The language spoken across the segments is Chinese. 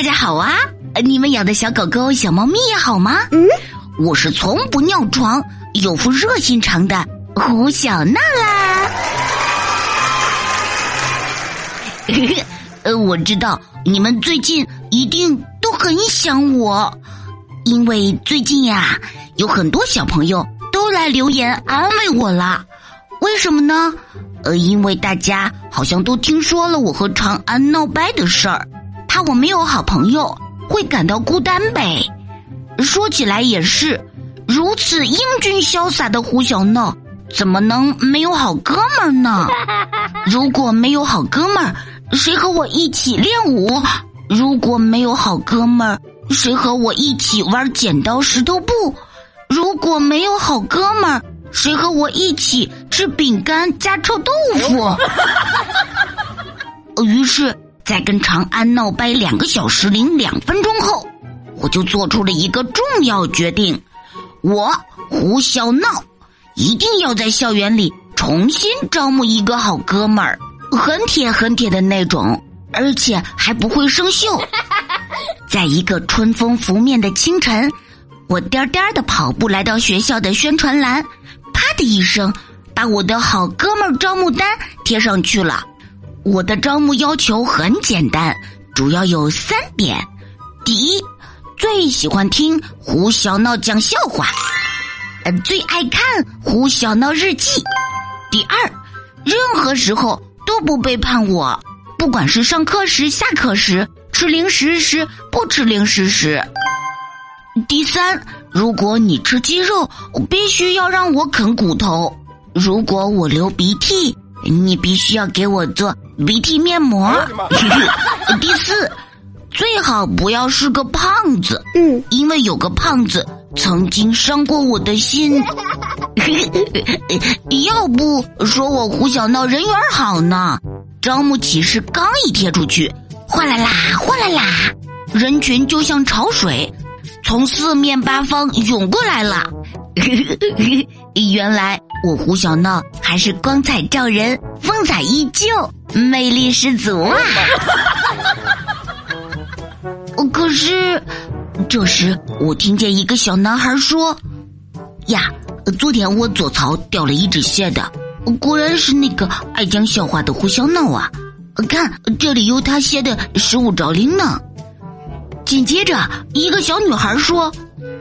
嘿，大家好啊！你们养的小狗狗、小猫咪也好吗？嗯，我是从不尿床、有副热心肠的胡小娜啦。呃，我知道你们最近一定都很想我，因为最近呀，有很多小朋友都来留言安慰我啦。为什么呢？呃，因为大家好像都听说了我和长安闹掰的事儿，怕我没有好朋友。会感到孤单呗？说起来也是，如此英俊潇洒的胡小闹，怎么能没有好哥们儿呢？如果没有好哥们儿，谁和我一起练武？如果没有好哥们儿，谁和我一起玩剪刀石头布？如果没有好哥们儿，谁和我一起吃饼干加臭豆腐？于是。在跟长安闹掰两个小时零两分钟后，我就做出了一个重要决定：我胡小闹一定要在校园里重新招募一个好哥们儿，很铁很铁的那种，而且还不会生锈。在一个春风拂面的清晨，我颠颠的跑步来到学校的宣传栏，啪的一声，把我的好哥们儿招募单贴上去了。我的招募要求很简单，主要有三点：第一，最喜欢听胡小闹讲笑话，呃，最爱看胡小闹日记；第二，任何时候都不背叛我，不管是上课时、下课时、吃零食时、不吃零食时；第三，如果你吃鸡肉，必须要让我啃骨头；如果我流鼻涕。你必须要给我做鼻涕面膜。第四，最好不要是个胖子，嗯，因为有个胖子曾经伤过我的心。要不说我胡小闹人缘好呢？招募启事刚一贴出去，哗啦啦，哗啦啦，人群就像潮水，从四面八方涌过来了。原来。我胡小闹还是光彩照人，风采依旧，魅力十足啊！可是，这时我听见一个小男孩说：“呀，昨天我左槽掉了一只蟹的，果然是那个爱讲笑话的胡小闹啊！看这里有他写的失物招领呢。”紧接着，一个小女孩说。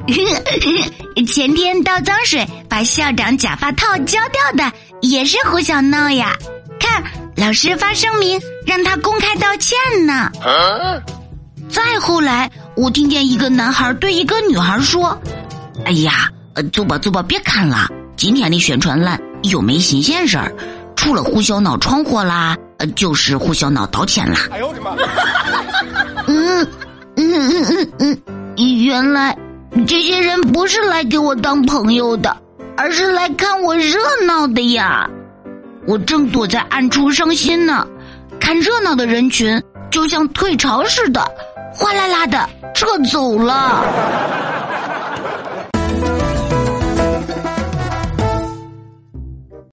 前天倒脏水把校长假发套浇掉的也是胡小闹呀！看老师发声明让他公开道歉呢。再后来，我听见一个男孩对一个女孩说：“哎呀，呃走吧走吧，别看了，今天的宣传栏又没新鲜事儿，除了胡小闹闯祸啦，就是胡小闹道歉啦。”哎呦我的妈！嗯嗯嗯嗯嗯，原来。这些人不是来给我当朋友的，而是来看我热闹的呀！我正躲在暗处伤心呢，看热闹的人群就像退潮似的，哗啦啦的撤走了。